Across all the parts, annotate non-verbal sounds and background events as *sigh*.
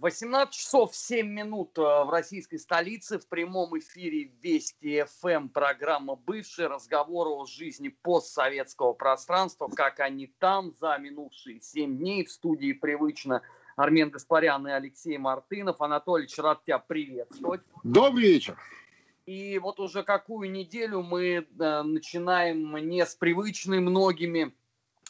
18 часов 7 минут э, в российской столице. В прямом эфире Вести ФМ программа «Бывший». Разговор о жизни постсоветского пространства, как они там за минувшие 7 дней. В студии привычно Армен Гаспарян и Алексей Мартынов. Анатолий, рад тебя приветствовать. Добрый вечер. И вот уже какую неделю мы э, начинаем не с привычной многими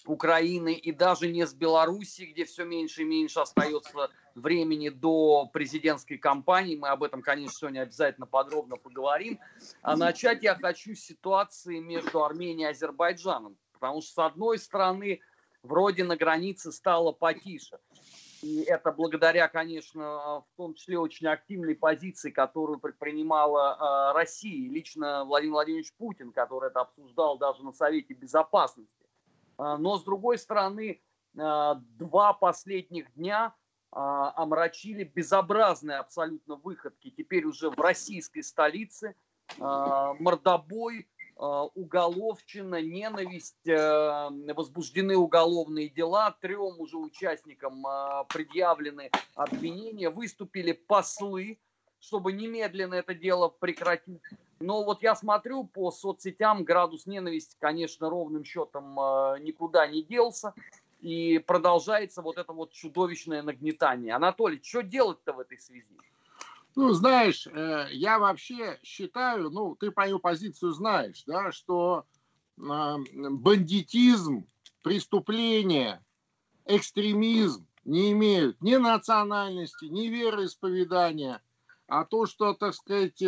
Украины и даже не с Белоруссии, где все меньше и меньше остается времени до президентской кампании. Мы об этом, конечно, сегодня обязательно подробно поговорим. А начать я хочу с ситуации между Арменией и Азербайджаном. Потому что, с одной стороны, вроде на границе стало потише. И это благодаря, конечно, в том числе очень активной позиции, которую предпринимала э, Россия. Лично Владимир Владимирович Путин, который это обсуждал даже на Совете Безопасности а, но, с другой стороны, а, два последних дня а, омрачили безобразные абсолютно выходки теперь уже в российской столице. Мордобой, уголовщина, ненависть, возбуждены уголовные дела, трем уже участникам предъявлены обвинения, выступили послы, чтобы немедленно это дело прекратить. Но вот я смотрю по соцсетям, градус ненависти, конечно, ровным счетом э, никуда не делся. И продолжается вот это вот чудовищное нагнетание. Анатолий, что делать-то в этой связи? Ну, знаешь, э, я вообще считаю, ну, ты мою позицию знаешь, да, что э, бандитизм, преступление, экстремизм не имеют ни национальности, ни вероисповедания, а то, что, так сказать,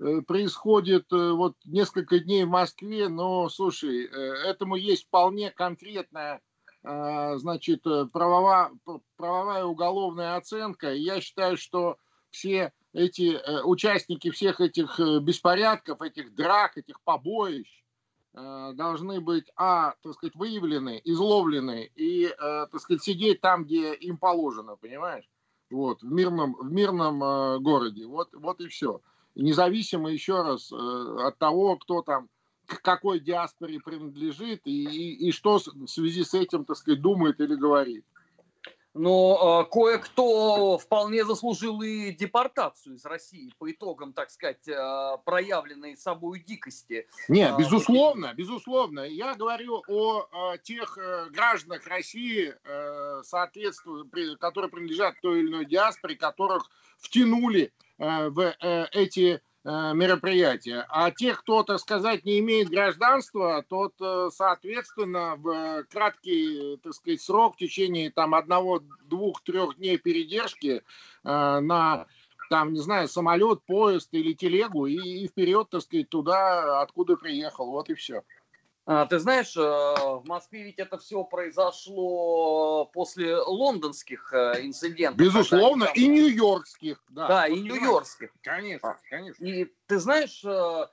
Э, происходит э, вот несколько дней в Москве, но, слушай, э, этому есть вполне конкретная, значит, правовая, правовая уголовная оценка. я считаю, что все эти участники всех этих беспорядков, этих драк, этих побоищ должны быть, а, так сказать, выявлены, изловлены и, так сказать, сидеть там, где им положено, понимаешь? Вот, в мирном, в мирном городе. Вот, вот и все независимо еще раз э, от того, кто там к какой диаспоре принадлежит и, и, и что в связи с этим, так сказать, думает или говорит. Но э, кое-кто вполне заслужил и депортацию из России по итогам, так сказать, э, проявленной собой дикости. Нет, безусловно, вот. безусловно. Я говорю о, о тех э, гражданах России, э, соответственно, при, которые принадлежат той или иной диаспоре, которых втянули э, в э, эти Э, мероприятия. А тех, кто, так сказать, не имеет гражданства, тот, э, соответственно, в краткий, так сказать, срок, в течение там одного, двух, трех дней передержки э, на там, не знаю, самолет, поезд или телегу и, и вперед, так сказать, туда, откуда приехал. Вот и все. А, ты знаешь, э, в Москве ведь это все произошло после лондонских э, инцидентов. Безусловно, там... и нью-йоркских. Да, да и нью-йоркских. Конечно, конечно. И ты знаешь, э,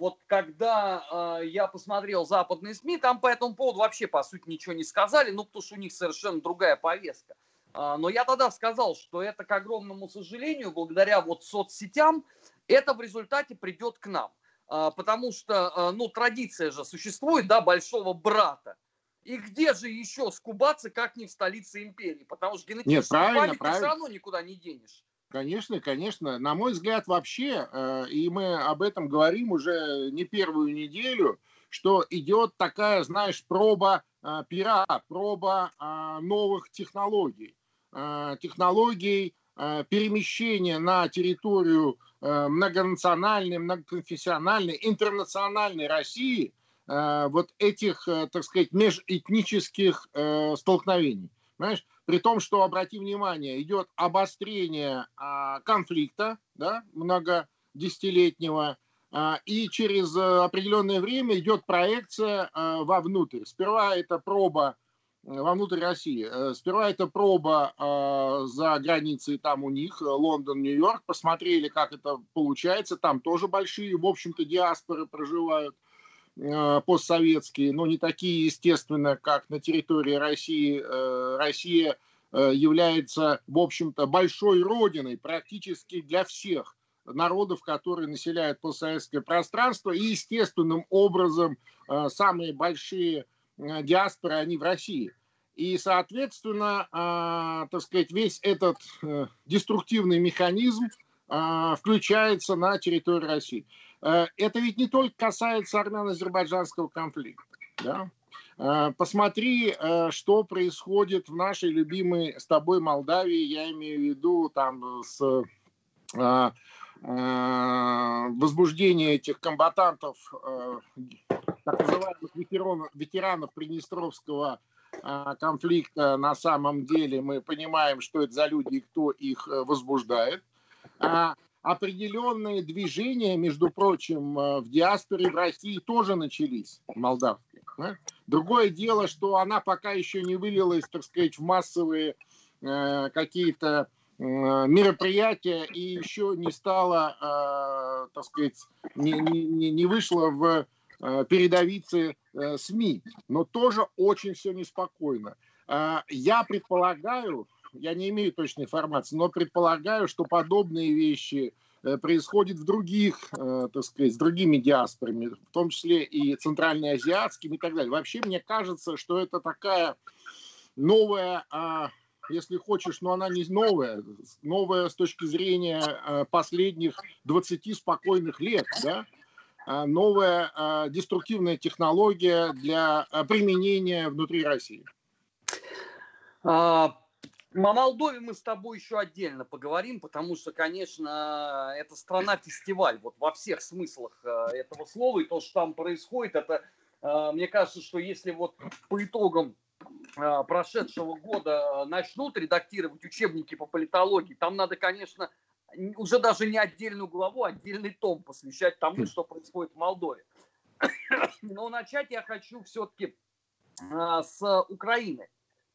вот когда я посмотрел западные СМИ, там по этому поводу вообще, по сути, ничего не сказали, ну, потому что у них совершенно другая повестка. А, но я тогда сказал, что это, к огромному сожалению, благодаря вот соцсетям, это в результате придет к нам. А, потому что, а, ну, традиция же существует, да, большого брата. И где же еще скубаться, как не в столице империи? Потому что генетическую память правильно. ты все равно никуда не денешь. Конечно, конечно. На мой взгляд, вообще, э, и мы об этом говорим уже не первую неделю, что идет такая, знаешь, проба э, пера, проба э, новых технологий. Технологий перемещения на территорию Э, многонациональной, многоконфессиональной, интернациональной России э, вот этих, э, так сказать, межэтнических столкновений. Понимаешь? При том, что, обрати внимание, идет обострение а, конфликта, да, многодесятилетнего, а, и через определенное время идет проекция вовнутрь. Сперва это проба вовнутрь России. Э, сперва это проба э, за границей там у них, э, Лондон, Нью-Йорк. Посмотрели, как это получается. Там тоже большие, в общем-то, диаспоры проживают постсоветские, но не такие, естественно, как на территории России. Россия является, в общем-то, большой родиной практически для всех народов, которые населяют постсоветское пространство, и естественным образом самые большие Э, диаспоры, они в России. И, соответственно, э, так сказать, весь этот э, деструктивный механизм э, включается на территории России. Э, это ведь не только касается армяно-азербайджанского конфликта. Да? Э, посмотри, э, что происходит в нашей любимой с тобой Молдавии, я имею в виду там с возбуждение этих комбатантов, так называемых ветеранов, ветеранов Приднестровского конфликта, на самом деле мы понимаем, что это за люди и кто их возбуждает. А определенные движения, между прочим, в диаспоре в России тоже начались, молдавские. Другое дело, что она пока еще не вылилась, так сказать, в массовые э, какие-то э, мероприятия и еще не стала, э, так сказать, не, не, не вышла в э, передовицы э, СМИ, но тоже очень все неспокойно. Э, я предполагаю, я не имею точной информации, но предполагаю, что подобные вещи Э, происходит в других, э, так сказать, с другими диаспорами, в том числе и центральноазиатскими и так далее. Вообще, мне кажется, что это такая новая, а, если хочешь, но она не новая, новая с точки зрения э, последних 20 спокойных лет, да, новая а, деструктивная технология для применения внутри России. О Молдове мы с тобой еще отдельно поговорим, потому что, конечно, это страна-фестиваль, вот во всех смыслах этого слова, и то, что там происходит, это, мне кажется, что если вот по итогам прошедшего года начнут редактировать учебники по политологии, там надо, конечно, уже даже не отдельную главу, а отдельный том посвящать тому, что происходит в Молдове. *coughs* Но начать я хочу все-таки с Украины.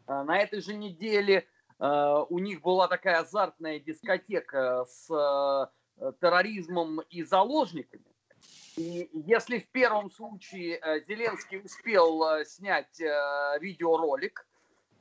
На этой же неделе Э, у них была такая азартная дискотека с э, терроризмом и заложниками. И если в первом случае э, Зеленский успел снять видеоролик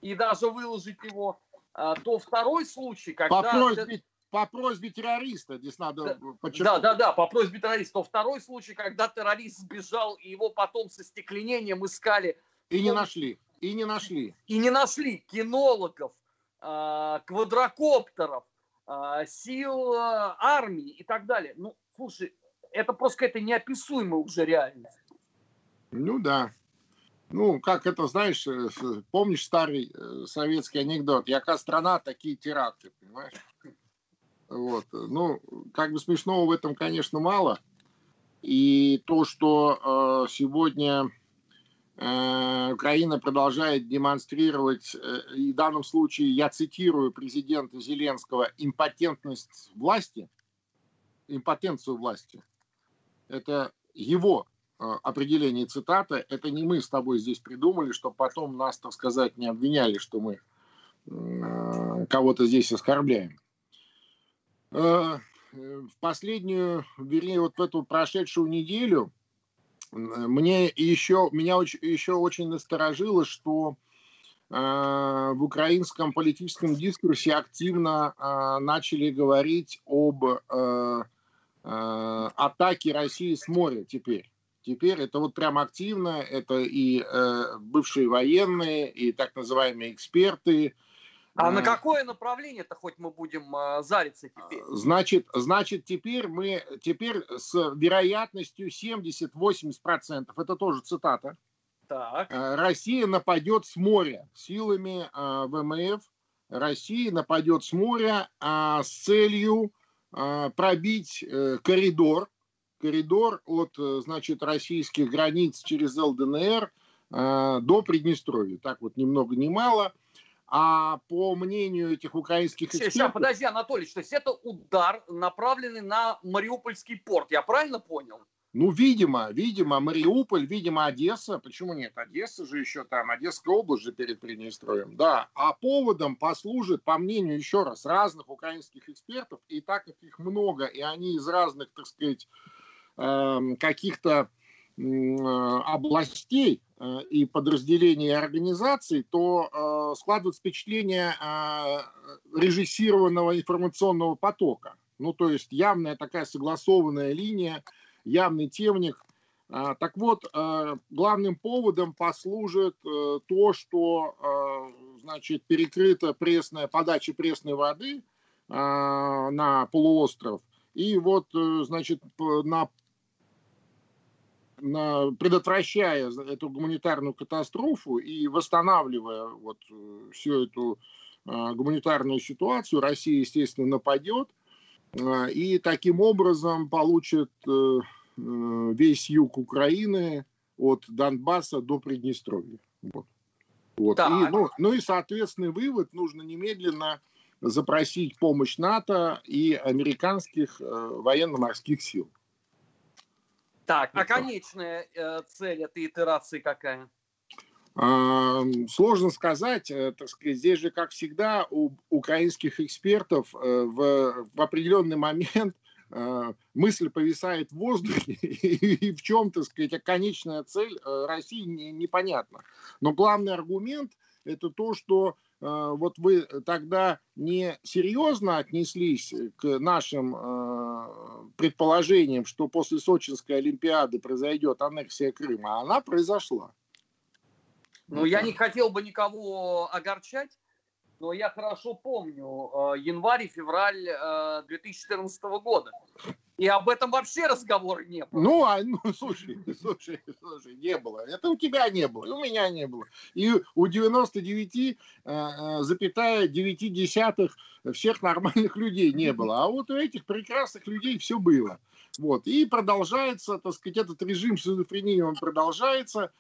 и даже выложить его, то второй случай, когда... По просьбе, по просьбе террориста, здесь надо да, подчеркнуть. Да, да, да, по просьбе террориста. То второй случай, когда террорист сбежал, и его потом со стеклением искали. И не нашли. И не нашли. И не нашли кинологов, а, квадрокоптеров, а, сил а, армии и так далее. Ну, слушай, это просто какая-то неописуемая уже реальность. Ну да. Ну, как это, знаешь, э, помнишь старый э, советский анекдот? Яка страна, такие теракты, понимаешь? Вот. Ну, как бы смешного в этом, конечно, мало. И то, что э, сегодня Э, Украина продолжает демонстрировать, э, и в данном случае я цитирую президента Зеленского, импотентность власти, импотенцию власти. Это его э, определение цитата, это не мы с тобой здесь придумали, чтобы потом нас, так сказать, не обвиняли, что мы кого-то здесь оскорбляем. В последнюю, вернее, вот в эту прошедшую неделю мне еще, меня еще очень насторожило, что э, в украинском политическом дискурсе активно э, начали говорить об э, э, атаке России с моря теперь. Теперь это вот прям активно, это и э, бывшие военные, и так называемые эксперты, а на какое направление-то хоть мы будем э, зариться теперь? Значит, значит, теперь мы теперь с вероятностью 70-80%, это тоже цитата, так. Россия нападет с моря силами э, ВМФ. Россия нападет с моря э, с целью э, пробить э, коридор, коридор от, значит, российских границ через ЛДНР э, до Приднестровья. Так вот, ни много ни мало – а по мнению этих украинских экспертов... Сейчас, подожди, Анатолий, то есть это удар, направленный на Мариупольский порт, я правильно понял? Ну, видимо, видимо, Мариуполь, видимо, Одесса. Почему нет? Одесса же еще там, Одесская область же перед Приднестровьем. Да, а поводом послужит, по мнению, еще раз, разных украинских экспертов, и так как их много, и они из разных, так сказать, эм, каких-то областей, Э, и подразделений и организаций, то э, складывается впечатление э, режиссированного информационного потока. Ну, то есть явная такая согласованная линия, явный темник. А, так вот, э, главным поводом послужит э, то, что э, значит, перекрыта пресная, подача пресной воды на полуостров. И вот, значит, на, на, предотвращая эту гуманитарную катастрофу и восстанавливая вот всю эту гуманитарную ситуацию, Россия, естественно, нападет и таким образом получит Э, весь юг Украины от Донбасса до Приднестровья. Вот. Вот. И, ну, ну и, соответственный вывод, нужно немедленно запросить помощь НАТО и американских э, военно-морских сил. Так, а конечная э, цель этой итерации какая? А, сложно сказать, э, так сказать, здесь же, как всегда, у украинских экспертов в, в определенный момент Э, мысль повисает в воздухе, *laughs* и в чем, так сказать, конечная цель э, России непонятна. Но главный аргумент – это то, что э, вот вы тогда не серьезно отнеслись к нашим предположениям, что после Сочинской Олимпиады произойдет аннексия Крыма, а она произошла. Ну, я не хотел бы никого огорчать, но я хорошо помню э, январь и февраль 2014 э, года. И об этом вообще разговора не было. Ну, а, ну, *laughs* слушай, слушай, слушай, не было. Это у тебя не было, и у меня не было. И у 99, э, запятая 9 десятых всех нормальных людей не было. А вот у этих прекрасных людей все было. Вот. И продолжается, так сказать, этот режим шизофрении, он продолжается.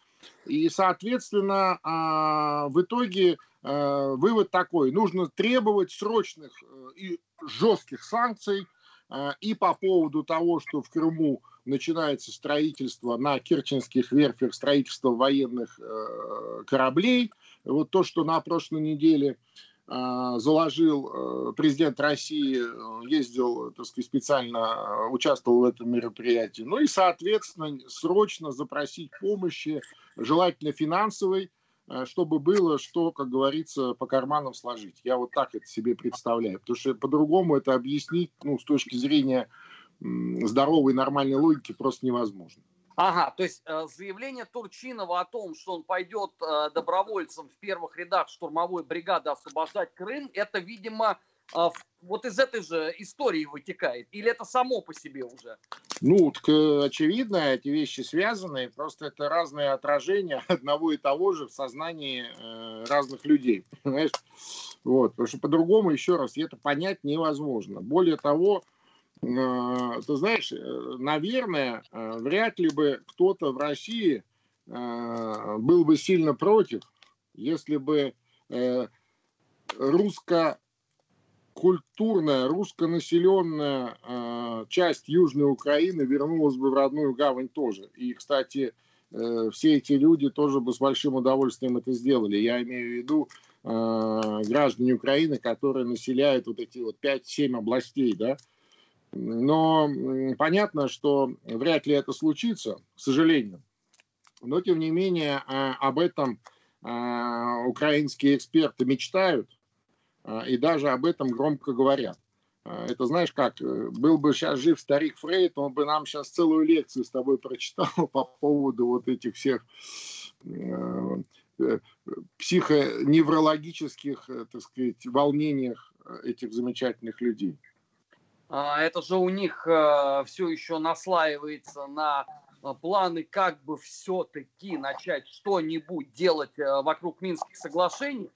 И, соответственно, а, в итоге Э, вывод такой, нужно требовать срочных э, и жестких санкций э, и по поводу того, что в Крыму начинается строительство на Керченских верфях, строительство военных кораблей. Вот то, что на прошлой неделе заложил президент России, ездил, так сказать, специально участвовал в этом мероприятии. Ну и, соответственно, срочно запросить помощи, желательно финансовой, Э, чтобы было что, как говорится, по карманам сложить. Я вот так это себе представляю. Потому что по-другому это объяснить, ну, с точки зрения здоровой нормальной логики просто невозможно. Ага, то есть э, заявление Турчинова о том, что он пойдет э, добровольцем в первых рядах штурмовой бригады освобождать Крым, это, видимо, вот из этой же истории вытекает? Или это само по себе уже? Ну, так, очевидно, эти вещи связаны, просто это разные отражения *laughs* одного и того же в сознании э, разных людей, *laughs* понимаешь? Вот, потому что по-другому, еще раз, это понять невозможно. Более того, э, ты знаешь, э, наверное, э, вряд ли бы кто-то в России э, был бы сильно против, если бы э, русско культурная, руссконаселенная э, часть Южной Украины вернулась бы в родную гавань тоже. И, кстати, э, все эти люди тоже бы с большим удовольствием это сделали. Я имею в виду э, граждане Украины, которые населяют вот эти вот 5-7 областей, да. Но э, понятно, что вряд ли это случится, к сожалению. Но, тем не менее, э, об этом э, украинские эксперты мечтают и даже об этом громко говорят. А, это знаешь как, э, был бы сейчас жив старик Фрейд, он бы нам сейчас целую лекцию с тобой прочитал *laughs* по поводу вот этих всех э, э, психоневрологических, так сказать, волнениях этих замечательных людей. А, это же у них все еще наслаивается на планы, как бы все-таки начать что-нибудь делать вокруг Минских соглашений.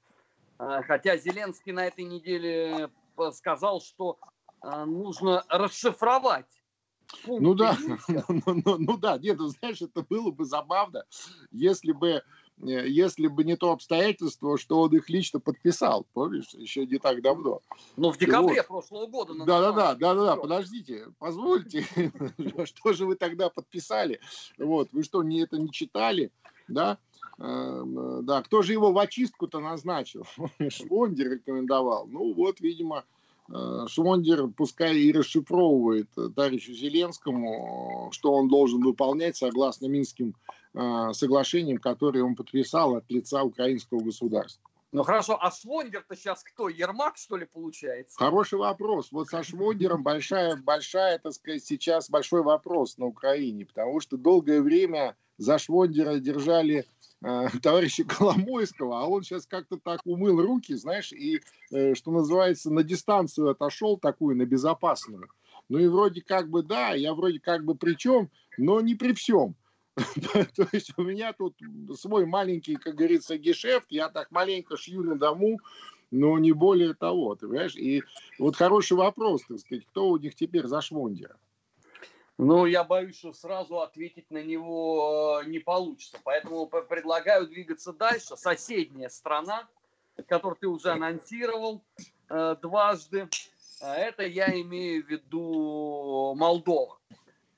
А, хотя Зеленский на этой неделе сказал, что а, нужно расшифровать ну да, *laughs* ну, ну, ну да, нет, ну знаешь, это было бы забавно, если бы, э, если бы не то обстоятельство, что он их лично подписал, помнишь, еще не так давно. Ну, в декабре вот. прошлого года. Да, да, да, да, да, да, подождите, позвольте, *laughs* что же вы тогда подписали? Вот, вы что, не это не читали, да? Эм, да, кто же его в очистку-то назначил? *laughs* Швондер рекомендовал. Ну вот, видимо, э, Швондер пускай и расшифровывает товарищу Зеленскому, что он должен выполнять согласно Минским э, соглашениям, которые он подписал от лица украинского государства. Ну хорошо, а Швондер-то сейчас кто? Ермак, что ли, получается? Хороший вопрос. Вот со Швондером большая, большая, так сказать, сейчас большой вопрос на Украине, потому что долгое время за Швондера держали э, *laughs* товарища Коломойского, а он сейчас как-то так умыл руки, знаешь, и, э, что называется, на дистанцию отошел такую, на безопасную. Ну и вроде как бы да, я вроде как бы при чем, но не при всем. *laughs* То есть у меня тут свой маленький, как говорится, гешефт, я так маленько шью на дому, но не более того, ты понимаешь? И вот хороший вопрос, так сказать, кто у них теперь за швондера? Ну, я боюсь, что сразу ответить на него э, не получится. Поэтому предлагаю двигаться дальше. Соседняя страна, которую ты уже анонсировал э, дважды, э, это я имею в виду Молдова.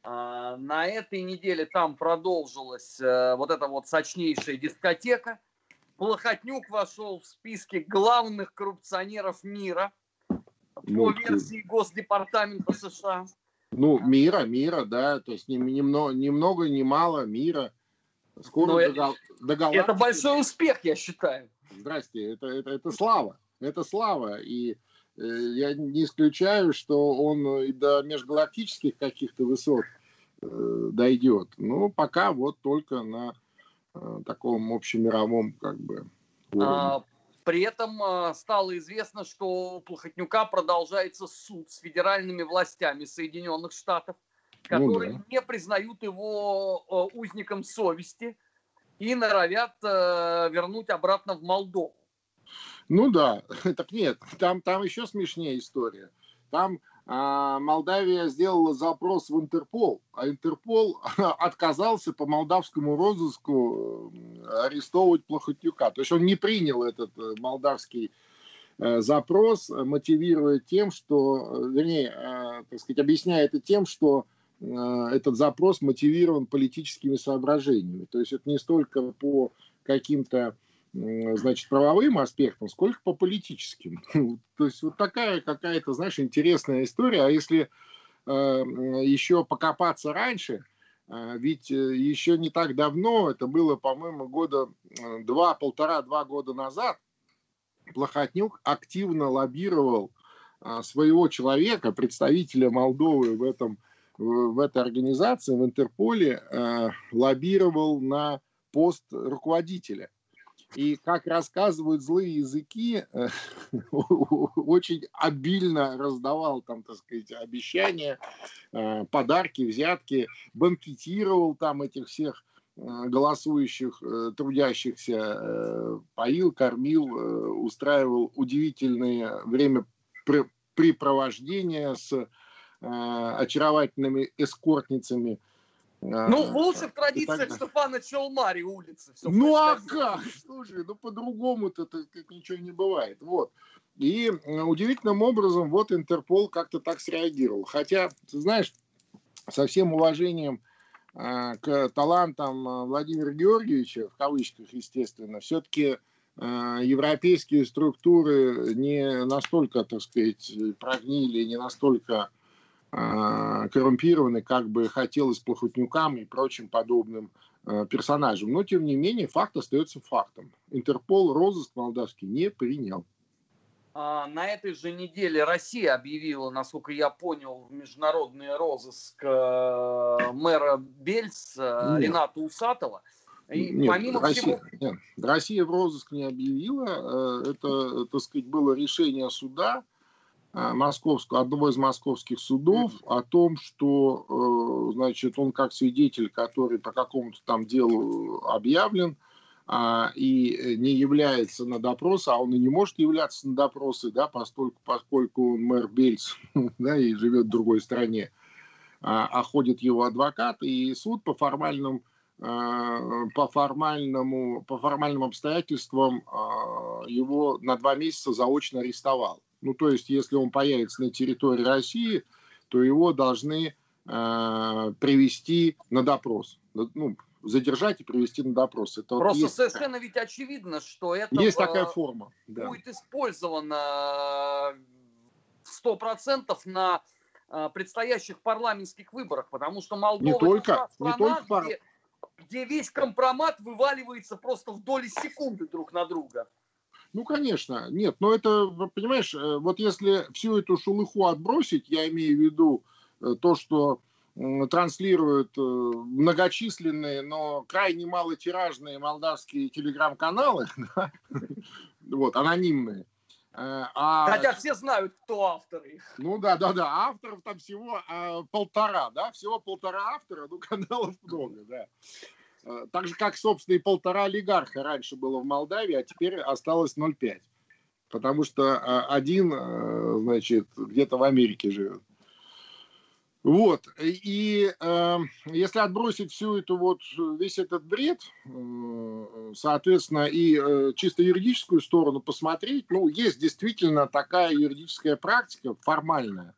А, на этой неделе там продолжилась э, вот эта вот сочнейшая дискотека. Плохотнюк вошел в списки главных коррупционеров мира по версии Госдепартамента США. Ну, мира, мира, да, то есть ни, ни, много, ни много, ни мало мира. Скоро до, это, до галактики. Это большой успех, я считаю. Здрасте, это, это, это слава, это слава. И Э, я не исключаю, что он и до межгалактических каких-то высот э, дойдет. Но пока вот только на э, таком общемировом как бы уровне. А, при этом стало известно, что у Плохотнюка продолжается суд с федеральными властями Соединенных Штатов, которые ну, да. не признают его узником совести и норовят вернуть обратно в Молдову. Ну да, *laughs* так нет, там, там еще смешнее история. Там а, Молдавия сделала запрос в Интерпол, а Интерпол *laughs* отказался по молдавскому розыску арестовывать Плохотнюка. То есть он не принял этот э, молдавский э, запрос, мотивируя тем, что, вернее, э, так сказать, объясняя это тем, что этот запрос мотивирован политическими соображениями. То есть это не столько по каким-то значит, правовым аспектам, сколько по политическим. *laughs* То есть вот такая какая-то, знаешь, интересная история. А если э, еще покопаться раньше, э, ведь э, еще не так давно, это было, по-моему, года два, полтора-два года назад, Плохотнюк активно лоббировал своего человека, представителя Молдовы в, этом, в, этой организации, в Интерполе, лоббировал на пост руководителя – и, как рассказывают злые языки, э, *laughs* очень обильно раздавал там, так сказать, обещания, э, подарки, взятки, банкетировал там этих всех э, голосующих, трудящихся, поил, кормил, устраивал удивительные времяпрепровождения с очаровательными эскортницами – ну, в традициях так... Стефана Челмари улицы. Все ну, а как? Слушай, ну по-другому-то как ничего не бывает. Вот. И удивительным образом вот Интерпол как-то так среагировал. Хотя, ты знаешь, со всем уважением э, к талантам а, Владимира Георгиевича, в кавычках, естественно, все-таки э, европейские структуры не настолько, так сказать, прогнили, не настолько коррумпированы, как бы хотелось плохотнюкам и прочим подобным а, персонажам. Но, тем не менее, факт остается фактом. Интерпол розыск молдавский не принял. А, на этой же неделе Россия объявила, насколько я понял, международный розыск мэра Бельс нет. Рената Усатова. И нет, помимо Россия, всего... нет, Россия в розыск не объявила. Это, так сказать, было решение суда Э, московского, одного из московских судов о том, что, э, значит, он как свидетель, который по какому-то там делу объявлен, а, и не является на допрос, а он и не может являться на допросы, да, поскольку, поскольку он мэр Бельц, *laughs* да, и живет в другой стране, а, а ходит его адвокат, и суд по формальным э, по формальному, по формальным обстоятельствам его на два месяца заочно арестовал. Ну, то есть, если он появится на территории России, то его должны э, привести на допрос. Ну, задержать и привести на допрос. Это Просто вот есть совершенно ведь очевидно, что это есть такая форма. Да. будет использовано сто процентов на э, предстоящих парламентских выборах, потому что Молдова не только, страна, не только где, где весь компромат вываливается просто в доли секунды друг на друга. Ну, конечно, нет, но это, понимаешь, э, вот если всю эту шелуху отбросить, я имею в виду э, то, что транслируют э, многочисленные, но крайне малотиражные молдавские телеграм-каналы, *laughs* да, вот, анонимные. А, Хотя все знают, кто авторы Ну да, да, да, авторов там всего а, полтора, да, всего полтора автора, ну *laughs* каналов много, да. Э, так же, как, собственно, и полтора олигарха раньше было в Молдавии, а теперь осталось 0,5. Потому что э, один, э, значит, где-то в Америке живет. Вот. И э, если отбросить всю эту вот, весь этот бред, э, соответственно, и э, чисто юридическую сторону посмотреть, ну, есть действительно такая юридическая практика формальная,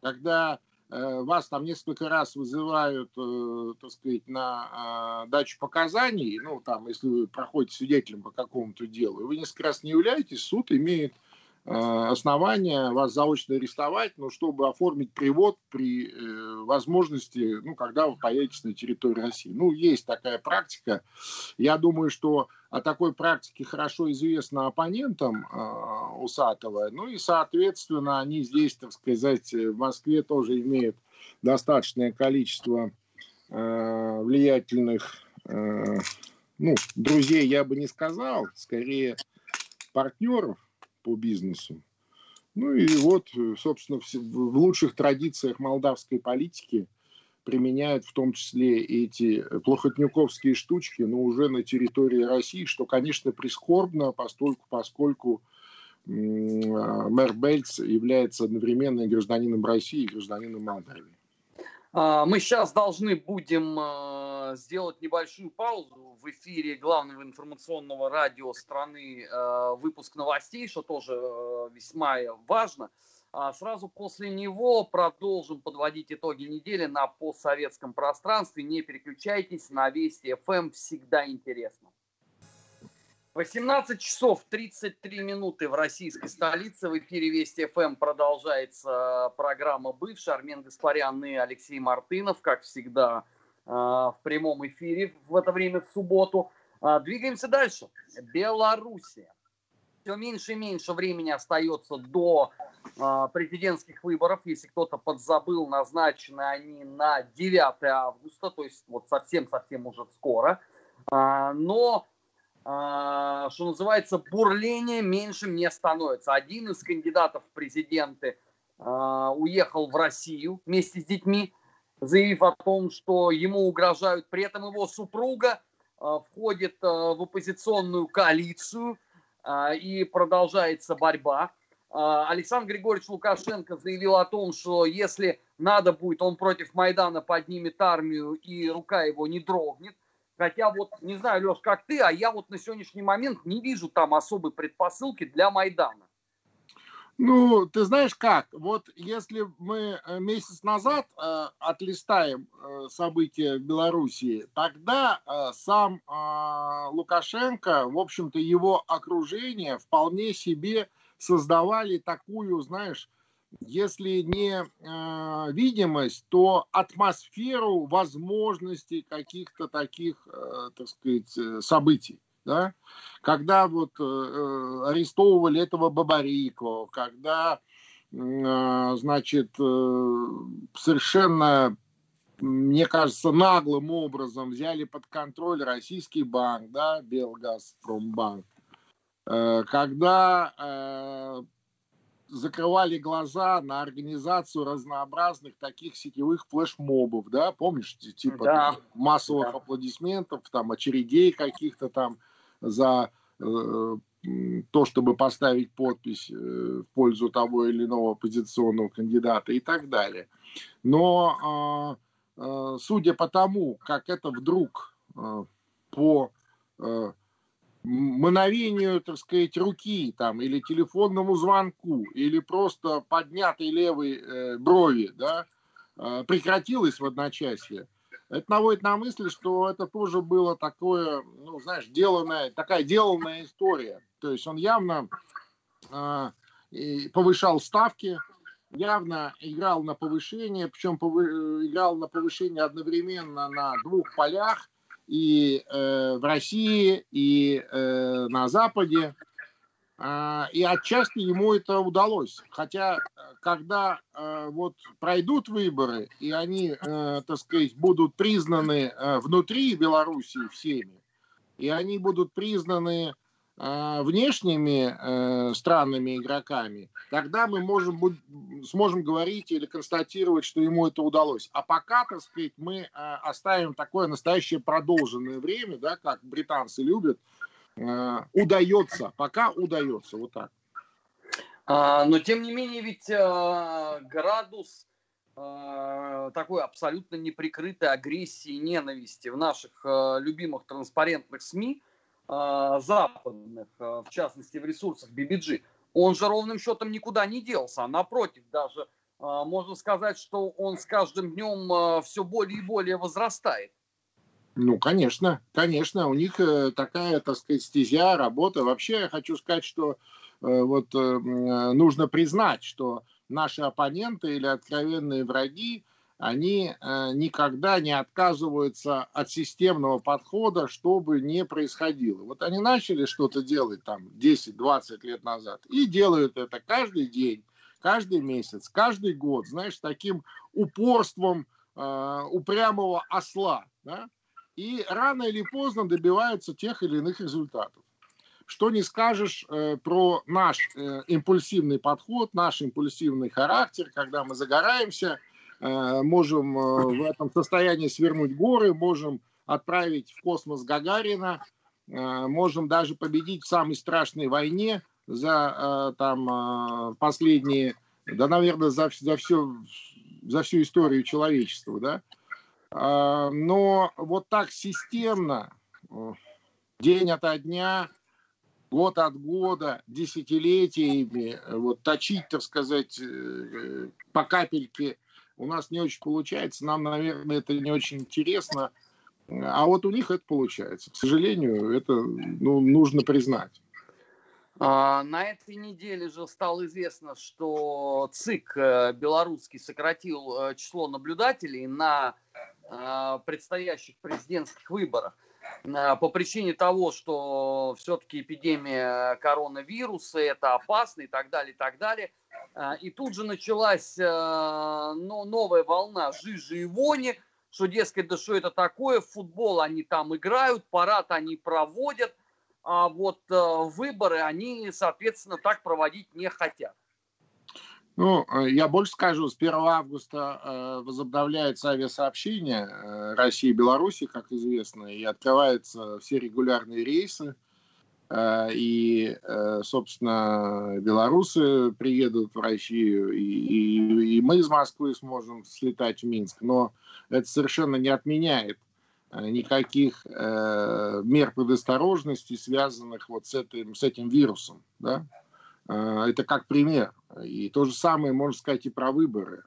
когда вас там несколько раз вызывают, э, так сказать, на а, дачу показаний, ну, там, если вы проходите свидетелем по какому-то делу, вы несколько раз не являетесь, суд имеет Э, основания вас заочно арестовать, но чтобы оформить привод при э, возможности, ну, когда вы поедете на территорию России. Ну, есть такая практика. Я думаю, что о такой практике хорошо известно оппонентам э, Усатова. Ну и, соответственно, они здесь, так сказать, в Москве тоже имеют достаточное количество э, влиятельных, э, ну, друзей я бы не сказал, скорее партнеров, по бизнесу. Ну и вот, собственно, в лучших традициях молдавской политики применяют в том числе эти плохотнюковские штучки, но уже на территории России, что, конечно, прискорбно, поскольку, поскольку мэр Бельц является одновременно гражданином России и гражданином Молдавии. А, мы сейчас должны будем а, сделать небольшую паузу в эфире главного информационного радио страны, а, выпуск новостей, что тоже весьма важно. Сразу после него продолжим подводить итоги недели на постсоветском пространстве. Не переключайтесь, на Вести ФМ всегда интересно. 18 часов 33 минуты в российской столице. В эфире Вести ФМ продолжается программа «Бывший». Армен Гаспарян и Алексей Мартынов, как всегда, э, в прямом эфире в это время в субботу. Э, двигаемся дальше. Белоруссия. Все меньше и меньше времени остается до э, президентских выборов. Если кто-то подзабыл, назначены они на 9 августа, то есть вот совсем-совсем уже скоро. Но что называется, бурление меньшим не становится. Один из кандидатов в президенты а, уехал в Россию вместе с детьми, заявив о том, что ему угрожают. При этом его супруга а, входит в оппозиционную коалицию и продолжается борьба. Александр Григорьевич Лукашенко заявил о том, что если надо будет, он против Майдана поднимет армию и рука его не дрогнет. Хотя вот, не знаю, Леш, как ты, а я вот на сегодняшний момент не вижу там особой предпосылки для Майдана. Ну, ты знаешь как, вот если мы э, месяц назад э, отлистаем э, события в Белоруссии, тогда э, сам э, Лукашенко, в общем-то, его окружение вполне себе создавали такую, знаешь, если не э, видимость, то атмосферу возможностей каких-то таких, э, так сказать, э, событий. Да? Когда вот э, э, арестовывали этого Бабарикова, когда, э, значит, э, совершенно, мне кажется, наглым образом взяли под контроль российский банк, да, Белгазпромбанк, э, когда закрывали глаза на организацию разнообразных таких сетевых флешмобов, да, помнишь, типа да. массовых да. аплодисментов, там, очередей каких-то там за э, то, чтобы поставить подпись э, в пользу того или иного оппозиционного кандидата и так далее. Но э, э, судя по тому, как это вдруг э, по э, мановению, так сказать, руки там, или телефонному звонку, или просто поднятой левой э, брови, да, э, прекратилось в одночасье, это наводит на мысль, что это тоже было такое, ну, знаешь, деланная, такая деланная история. То есть он явно э, повышал ставки, явно играл на повышение, причем повы, играл на повышение одновременно на двух полях, и э, в России, и э, на Западе. А, и отчасти ему это удалось. Хотя, когда э, вот пройдут выборы, и они, э, так сказать, будут признаны э, внутри Белоруссии всеми, и они будут признаны внешними странными игроками, тогда мы можем, сможем говорить или констатировать, что ему это удалось. А пока, так сказать, мы оставим такое настоящее продолженное время, да, как британцы любят, Э, удается, пока удается, вот так. А, но тем не менее, ведь а, градус а, такой абсолютно неприкрытой агрессии и ненависти в наших а, любимых транспарентных СМИ западных, а, в частности в ресурсах BBG, он же ровным счетом никуда не делся, а напротив, даже а, можно сказать, что он с каждым днем а, все более и более возрастает. Ну, конечно, конечно, у них э, такая, так сказать, стезя, работа. Вообще, я хочу сказать, что э, вот э, нужно признать, что наши оппоненты или откровенные враги, они никогда не отказываются от системного подхода, что бы ни происходило. Вот они начали что-то делать там 10-20 лет назад и делают это каждый день, каждый месяц, каждый год, знаешь, таким упорством упрямого осла. Да? и рано или поздно добиваются тех или иных результатов. Что не скажешь э, про наш э, импульсивный подход, наш импульсивный характер, когда мы загораемся, э, можем э, в этом состоянии свернуть горы, можем отправить в космос Гагарина, э, можем даже победить в самой страшной войне за э, там э, последние, да, наверное, за, за, все, за всю историю человечества, да, а, но вот так системно, э, день ото дня, год от года, десятилетиями, э, вот точить, так сказать, э, по капельке у нас не очень получается. Нам, наверное, это не очень интересно. А вот у них это получается. К сожалению, это ну, нужно признать. А, на этой неделе же стало известно, что ЦИК белорусский сократил число наблюдателей на Э, предстоящих президентских выборах э, по причине того, что все-таки эпидемия коронавируса, это опасно и так далее, и так далее. Э, и тут же началась ну, новая волна жижи и вони, что, дескать, да что это такое, футбол они там играют, парад они проводят, а вот выборы они, соответственно, так проводить не хотят. Ну, э, я больше скажу, с 1 августа э, возобновляется авиасообщение э, России и Беларуси, как известно, и открываются все регулярные рейсы. И, собственно, белорусы приедут в Россию, и, и, и мы из Москвы сможем слетать в Минск. Но это совершенно не отменяет никаких э, мер предосторожности, связанных вот с этим, с этим вирусом. Да? Э, это как пример. И то же самое можно сказать и про выборы.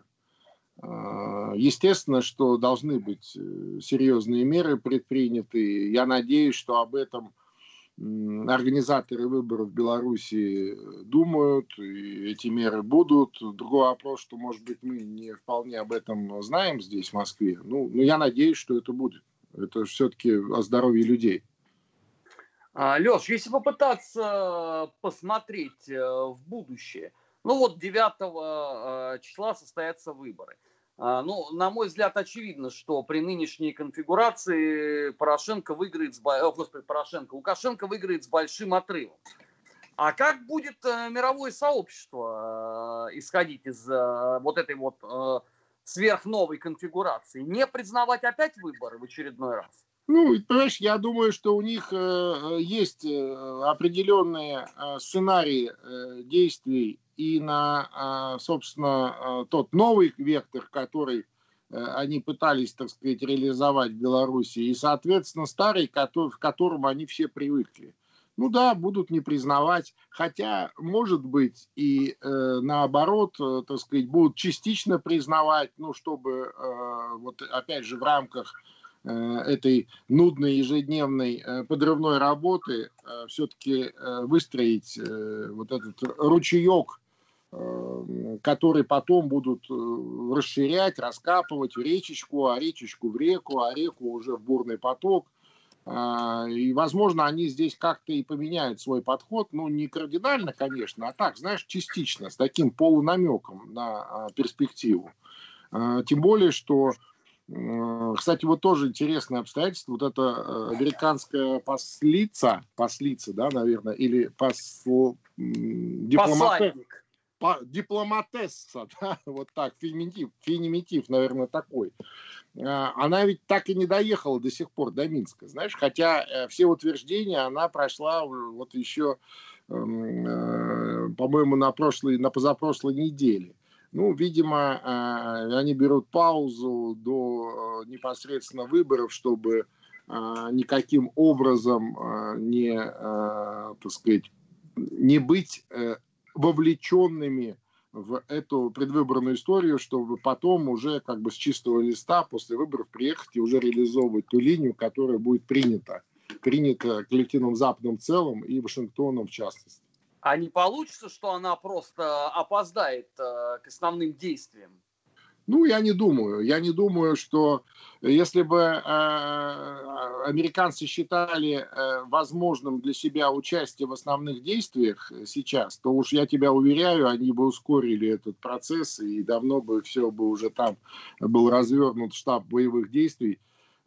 Э, естественно, что должны быть э, серьезные меры предприняты. Я надеюсь, что об этом организаторы выборов в Беларуси думают, и эти меры будут. Другой вопрос, что, может быть, мы не вполне об этом знаем здесь, в Москве. Ну, но я надеюсь, что это будет. Это все-таки о здоровье людей. А, Леш, если попытаться посмотреть э, в будущее, ну вот 9 э, числа состоятся выборы. А, ну, на мой взгляд, очевидно, что при нынешней конфигурации Порошенко выиграет с... О, господи, Порошенко, Лукашенко выиграет с большим отрывом. А как будет э, мировое сообщество исходить из вот этой вот сверхновой конфигурации? Не признавать опять выборы в очередной раз? Ну, понимаешь, я думаю, что у них э, э есть э, определенные э, сценарии э, действий и на, э, собственно, э, тот новый вектор, который э, они пытались, так сказать, реализовать в Беларуси, и, соответственно, старый, который, к которому они все привыкли. Ну да, будут не признавать, хотя, может быть, и э, наоборот, э, так сказать, будут частично признавать, ну, чтобы, э, вот опять же, в рамках Э, этой нудной ежедневной э, подрывной работы э, все-таки выстроить вот этот ручеек, который потом будут расширять, раскапывать в речечку, а речечку в реку, а реку уже в бурный поток. А, и, возможно, они здесь как-то и поменяют свой подход, ну, не кардинально, конечно, а так, знаешь, частично, с таким полунамеком на а, перспективу. А, тем более, что, кстати, вот тоже интересное обстоятельство, вот эта американская послица, послица, да, наверное, или посл... дипломат дипломатесса, *laughs* да, вот так, феминитив, феминитив, наверное, такой. А, она ведь так и не доехала до сих пор до Минска, знаешь, хотя э, все утверждения она прошла вот еще, эм, э, по-моему, на прошлой, на позапрошлой неделе. Ну, видимо, э, они берут паузу до непосредственно выборов, чтобы никаким образом не, так сказать, не быть вовлеченными в эту предвыборную историю, чтобы потом уже как бы с чистого листа после выборов приехать и уже реализовывать ту линию, которая будет принята, принята коллективным Западом в целом и Вашингтоном в частности. А не получится, что она просто опоздает э, к основным действиям? Ну, я не думаю. Я не думаю, что если бы э, американцы считали э, возможным для себя участие в основных действиях сейчас, то уж я тебя уверяю, они бы ускорили этот процесс, и давно бы все бы уже там был развернут штаб боевых действий,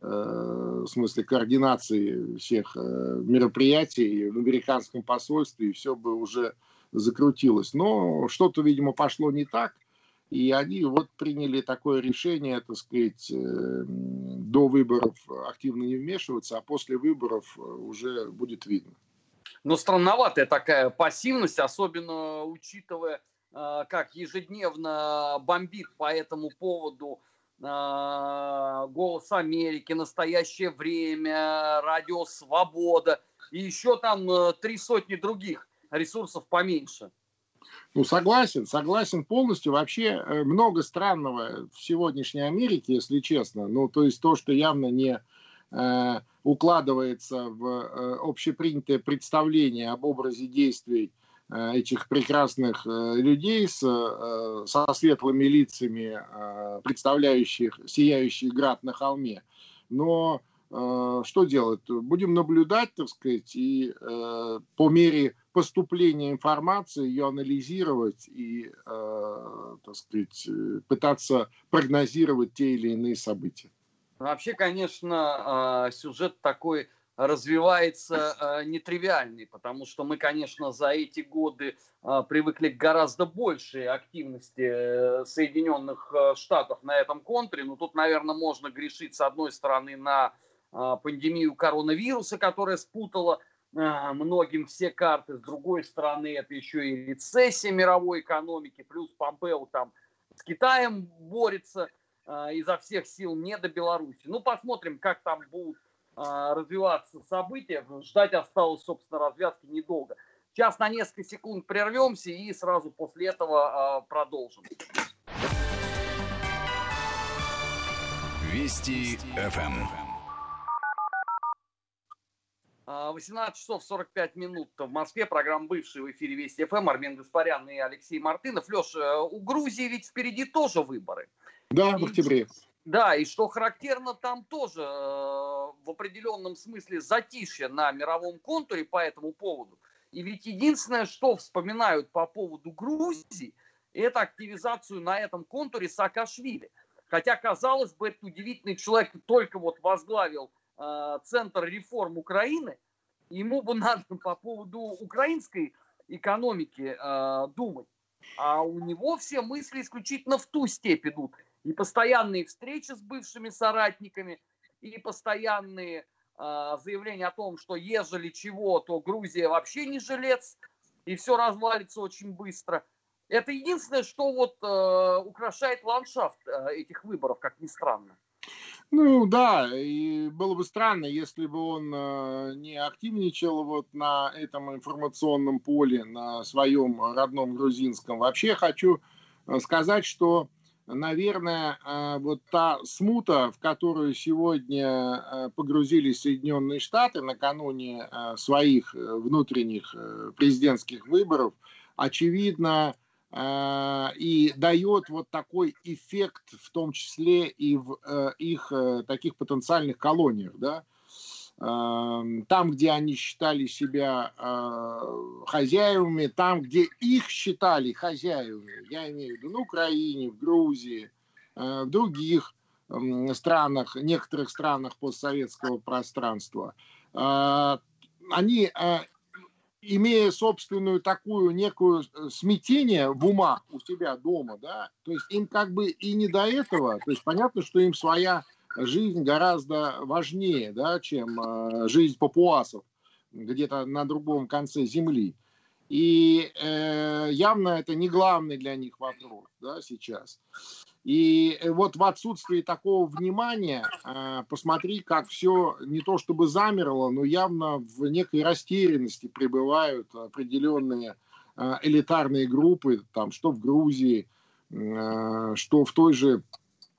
э, в смысле координации всех э, мероприятий в американском посольстве, и все бы уже закрутилось. Но что-то, видимо, пошло не так – и они вот приняли такое решение, так сказать, э, до выборов активно не вмешиваться, а после выборов э, уже будет видно. Но странноватая такая пассивность, особенно учитывая, э, как ежедневно бомбит по этому поводу «Голос Америки», «Настоящее время», «Радио Свобода» и еще там три сотни других ресурсов поменьше. Ну, согласен, согласен полностью. Вообще э, много странного в сегодняшней Америке, если честно. Ну, то есть то, что явно не э, укладывается в э, общепринятое представление об образе действий э, этих прекрасных э, людей с, э, со светлыми лицами, э, представляющих сияющий град на холме. Но э, что делать? Будем наблюдать, так сказать, и э, по мере поступления информации, ее анализировать и, э, так сказать, пытаться прогнозировать те или иные события. Вообще, конечно, э, сюжет такой развивается э, нетривиальный, потому что мы, конечно, за эти годы э, привыкли к гораздо большей активности э, Соединенных Штатов на этом контуре. Но тут, наверное, можно грешить с одной стороны на пандемию коронавируса, которая спутала многим все карты. С другой стороны, это еще и рецессия мировой экономики, плюс Помпео там с Китаем борется э, изо всех сил не до Беларуси. Ну, посмотрим, как там будут э, развиваться события. Ждать осталось, собственно, развязки недолго. Сейчас на несколько секунд прервемся и сразу после этого продолжим. Вести ФМ. 18 часов 45 минут в Москве. Программа «Бывший» в эфире Вести ФМ. Армен Гаспарян и Алексей Мартынов. Леш, э, у Грузии ведь впереди тоже выборы. Да, в октябре. Да, и что характерно, там тоже э, в определенном смысле затишье на мировом контуре по этому поводу. И ведь единственное, что вспоминают по поводу Грузии, это активизацию на этом контуре Саакашвили. Хотя, казалось бы, этот удивительный человек только вот возглавил Центр реформ Украины, ему бы *laughs* надо по поводу украинской экономики э, думать. А у него все мысли исключительно в ту степь идут. И постоянные встречи с бывшими соратниками, и постоянные э, заявления о том, что ежели чего, то Грузия вообще не жилец, и все развалится очень быстро. Это единственное, что вот э, украшает ландшафт э, этих выборов, как ни странно. Ну да, и было бы странно, если бы он э, не активничал вот на этом информационном поле, на своем родном грузинском. Вообще хочу э, сказать, что, наверное, э, вот та смута, в которую сегодня погрузились Соединенные Штаты накануне своих внутренних президентских выборов, очевидно, и дает вот такой эффект, в том числе и в э, их э, таких потенциальных колониях, да. там, где они считали себя хозяевами, там, где их считали хозяевами, я имею в виду на Украине, в Грузии, в других странах, некоторых странах постсоветского пространства, они имея собственную такую некую э, смятение в умах у себя дома, да, то есть им как бы и не до этого, то есть понятно, что им своя жизнь гораздо важнее, да, чем э, жизнь папуасов где-то на другом конце земли. И э, явно это не главный для них вопрос да, сейчас. И э, вот в отсутствии такого внимания э, посмотри, как все не то чтобы замерло, но явно в некой растерянности пребывают определенные э, элитарные группы, там, что в Грузии, что в той же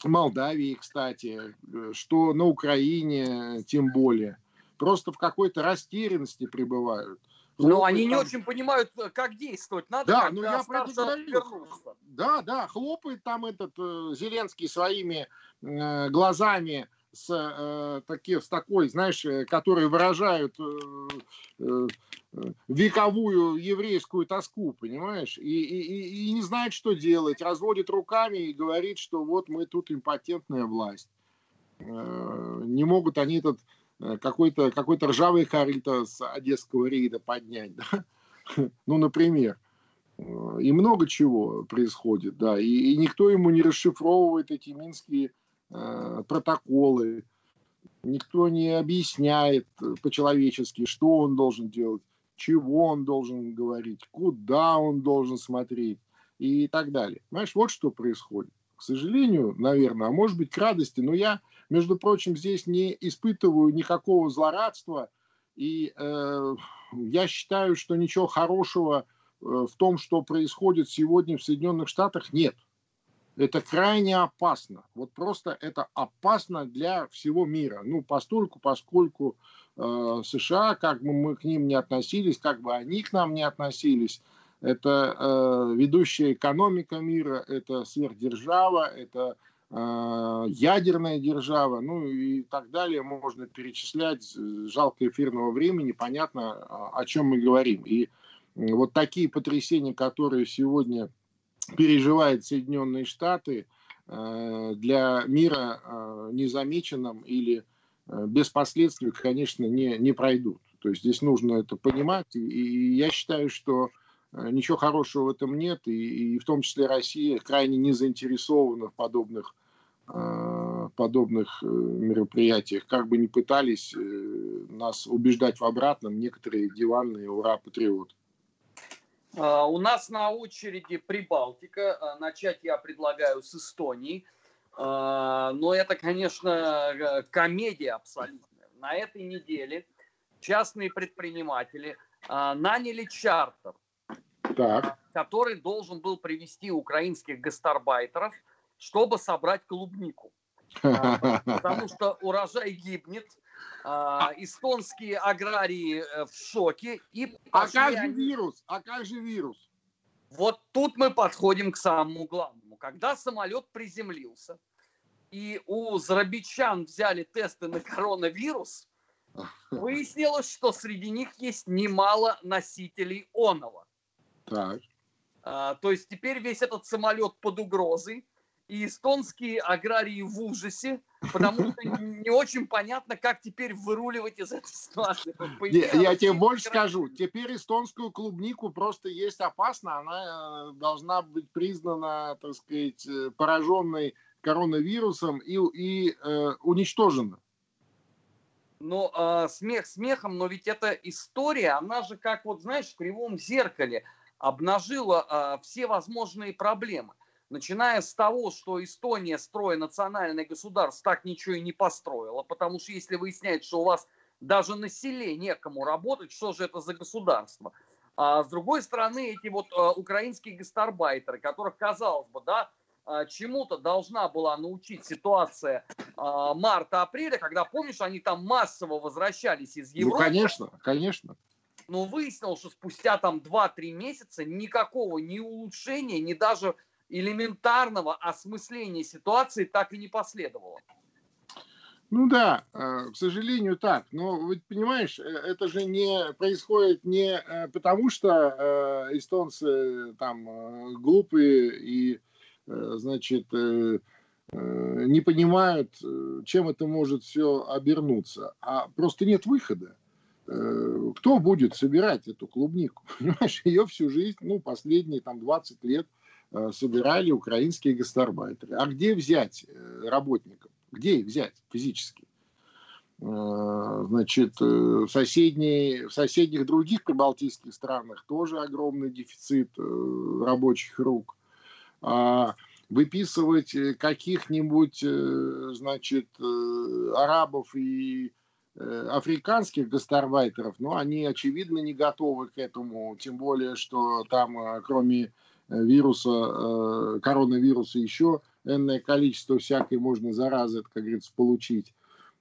Молдавии, кстати, что на Украине, тем более. Просто в какой-то растерянности пребывают. Но они не очень понимают, э, как действовать. Надо да, ну я про это говорю. Да, да, хлопает там этот э, Зеленский своими э, глазами с, э, таки, с такой, знаешь, э, которые выражают э, э, вековую еврейскую тоску, понимаешь? И, и, и не знает, что делать, разводит руками и говорит, что вот мы тут импотентная власть. Э, не могут они этот какой-то какой ржавый корыто с одесского рейда поднять, *laughs* да? ну, например. Э, и много чего происходит, да, и, и никто ему не расшифровывает эти минские э, протоколы, никто не объясняет по-человечески, что он должен делать, чего он должен говорить, куда он должен смотреть и так далее. Понимаешь, вот что происходит. К сожалению, наверное, а может быть к радости, но я между прочим, здесь не испытываю никакого злорадства, и э, я считаю, что ничего хорошего э, в том, что происходит сегодня в Соединенных Штатах, нет. Это крайне опасно. Вот просто это опасно для всего мира. Ну, постольку, поскольку э, США, как бы мы к ним не относились, как бы они к нам не относились, это э, ведущая экономика мира, это сверхдержава, это ядерная держава, ну и так далее, можно перечислять, жалко эфирного времени, понятно, о чем мы говорим. И вот такие потрясения, которые сегодня переживают Соединенные Штаты, э, для мира э, незамеченным или э, без последствий, конечно, не, не пройдут. То есть здесь нужно это понимать. И я считаю, что ничего хорошего в этом нет, и, и в том числе Россия крайне не заинтересована в подобных, э, подобных э, мероприятиях. Как бы ни пытались нас убеждать в обратном некоторые диванные ура-патриоты. А, у нас на очереди Прибалтика. А, начать я предлагаю с Эстонии. А, но это, конечно, комедия абсолютная. На этой неделе частные предприниматели наняли чартер так. который должен был привести украинских гастарбайтеров, чтобы собрать клубнику. А, *laughs* потому что урожай гибнет, а, эстонские аграрии э, в шоке. И а как же вирус? А как же вирус? Вот тут мы подходим к самому главному. Когда самолет приземлился, и у зарабичан взяли тесты на коронавирус, *laughs* выяснилось, что среди них есть немало носителей онова. Так. А, то есть теперь весь этот самолет под угрозой, и эстонские аграрии в ужасе, потому что не очень понятно, как теперь выруливать из этой ситуации. Я, я тебе больше скажу, теперь эстонскую клубнику просто есть опасно, она э, должна быть признана, так сказать, э, пораженной коронавирусом и, и э, уничтожена. Ну, э, смех смехом, но ведь эта история, она же как вот, знаешь, в кривом зеркале – обнажила э, все возможные проблемы. Начиная с того, что Эстония, строя национальное государство, так ничего и не построила, потому что если выясняется, что у вас даже на селе некому работать, что же это за государство? А с другой стороны, эти вот э, украинские гастарбайтеры, которых, казалось бы, да, э, чему-то должна была научить ситуация э, марта-апреля, когда, помнишь, они там массово возвращались из ну, Европы. Ну, конечно, конечно но выяснилось, что спустя там 2-3 месяца никакого ни улучшения, ни даже элементарного осмысления ситуации так и не последовало. Ну да, э, к сожалению так. Но вы понимаешь, э, это же не происходит не э, потому, что эстонцы там глупые и, значит, не понимают, чем это может все обернуться, а просто нет выхода. Кто будет собирать эту клубнику? *laughs* Понимаешь, ее всю жизнь, ну, последние там 20 лет собирали украинские гастарбайтеры. А где взять работников? Где их взять физически? Э, значит, э, в, соседней, в соседних других прибалтийских странах тоже огромный дефицит э, рабочих рук. А выписывать каких-нибудь, значит, арабов и африканских гастарбайтеров, ну, они, очевидно, не готовы к этому, тем более, что там, кроме вируса, коронавируса, еще энное количество всякой можно заразы, как говорится, получить.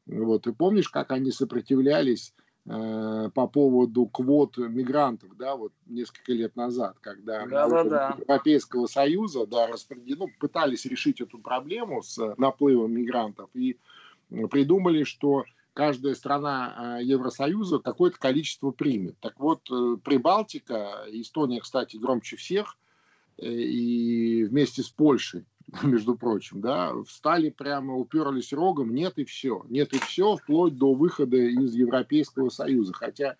Вот. И помнишь, как они сопротивлялись э, по поводу квот мигрантов, да, вот несколько лет назад, когда да, да, да. Европейского Союза, да, распределили, ну, пытались решить эту проблему с наплывом мигрантов и придумали, что каждая страна э, Евросоюза какое-то количество примет. Так вот, э, Прибалтика, Эстония, кстати, громче всех, э, и вместе с Польшей, *laughs* между прочим, да, встали прямо, уперлись рогом, нет и все. Нет и все, вплоть до выхода из Европейского Союза. Хотя,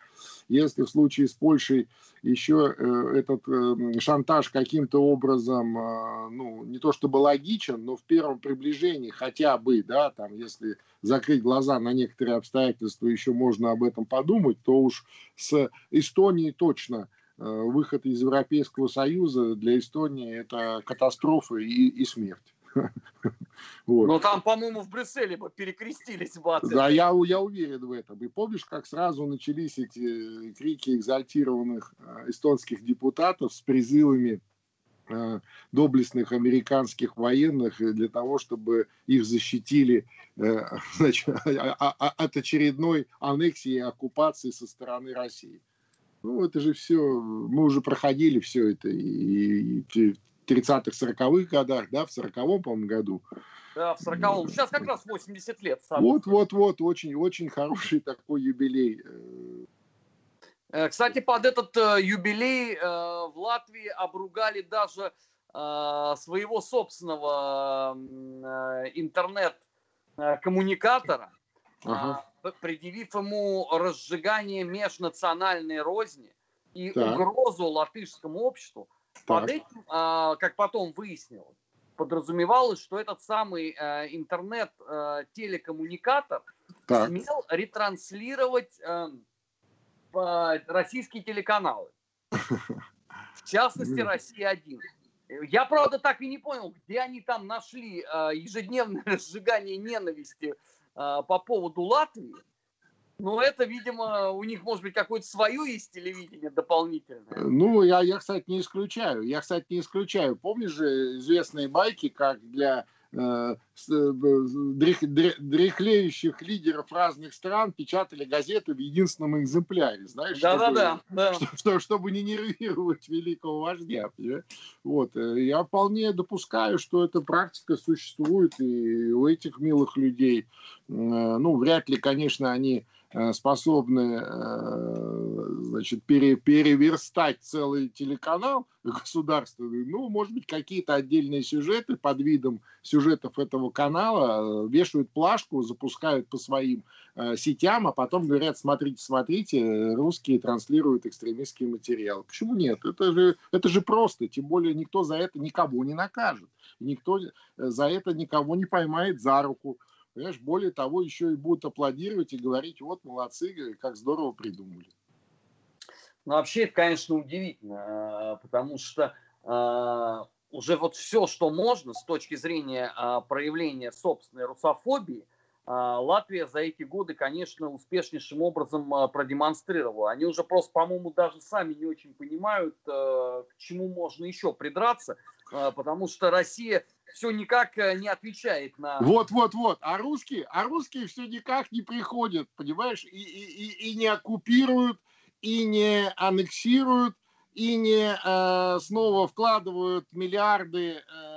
если в случае с Польшей еще э, этот э, шантаж каким-то образом, э, ну, не то чтобы логичен, но в первом приближении хотя бы, да, там, если закрыть глаза на некоторые обстоятельства, еще можно об этом подумать, то уж с Эстонией точно – выход из Европейского Союза для Эстонии это катастрофа и, и смерть. *laughs* Вот. Но там, по-моему, в Брюсселе бы перекрестились бы. Да, я, я уверен в этом. И помнишь, как сразу начались эти крики экзальтированных э, эстонских депутатов с призывами э, доблестных американских военных для того, чтобы их защитили *laughs* значит, *laughs* от очередной аннексии и оккупации со стороны России. Ну, это же все, мы уже проходили все это и, и в 30-х, 40-х годах, да, в 40-м, по-моему, году. Да, в 40-м. Сейчас как раз 80 лет. Вот, вот, вот, очень, очень хороший такой юбилей. Э, кстати, под этот э, юбилей э, в Латвии обругали даже своего собственного интернет-коммуникатора. Ага предъявив ему разжигание межнациональной розни и так. угрозу латышскому обществу. Так. Под этим, а, как потом выяснилось, подразумевалось, что этот самый а, интернет-телекоммуникатор а, смел ретранслировать российские телеканалы. В частности, «Россия-1». Я, правда, так и не понял, где они там нашли ежедневное *laughs* разжигание ненависти а, по поводу Латвии, ну, это, видимо, у них, может быть, какое-то свое есть телевидение дополнительное. Ну, я, я, кстати, не исключаю. Я, кстати, не исключаю. Помнишь же известные байки, как для дряхлеющих лидеров разных стран печатали газеты в единственном экземпляре, знаешь, да, чтобы, да, *laughs* да, чтобы, чтобы не нервировать великого вождя. Вот. Э, я вполне допускаю, что эта практика существует и у этих милых людей. Ну, вряд ли, конечно, они Э, способны э, значит, пере, переверстать целый телеканал государственный, ну, может быть, какие-то отдельные сюжеты под видом сюжетов этого канала э, вешают плашку, запускают по своим сетям, а потом говорят, смотрите, смотрите, русские транслируют экстремистский материал. Почему нет? Это же, это же просто, тем более никто за это никого не накажет, никто за это никого не поймает за руку. Понимаешь, более того, еще и будут аплодировать и говорить, вот, молодцы, как здорово придумали. Ну, вообще, это, конечно, удивительно, а, потому что э, уже вот все, что можно с точки зрения э, проявления собственной русофобии, э, Латвия за эти годы, конечно, успешнейшим образом э, продемонстрировала. Они уже просто, по-моему, даже сами не очень понимают, э, к чему можно еще придраться, э, потому что Россия все никак э, не отвечает на... Вот, вот, вот. А русские, а русские все никак не приходят, понимаешь, и, и, и не оккупируют, и не аннексируют, и не э, снова вкладывают миллиарды, э,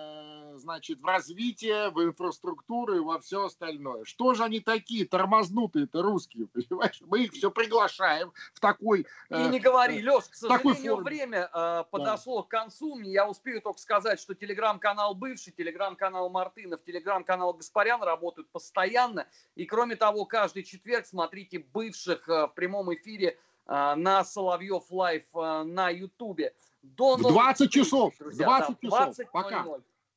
значит, в развитие, в инфраструктуру и во все остальное. Что же они такие тормознутые-то русские, *laughs* понимаешь? Мы их все приглашаем в такой... И не говори, Леш, к сожалению, время э, подошло да. к концу. Я успею только сказать, что телеграм-канал бывший, телеграм-канал Мартынов, телеграм-канал Гаспарян работают постоянно. И кроме того, каждый четверг смотрите бывших э, в прямом эфире э, на Соловьев Лайв э, на Ютубе. До 20 часов. Друзья, 20 да, часов. 20 Пока. 00.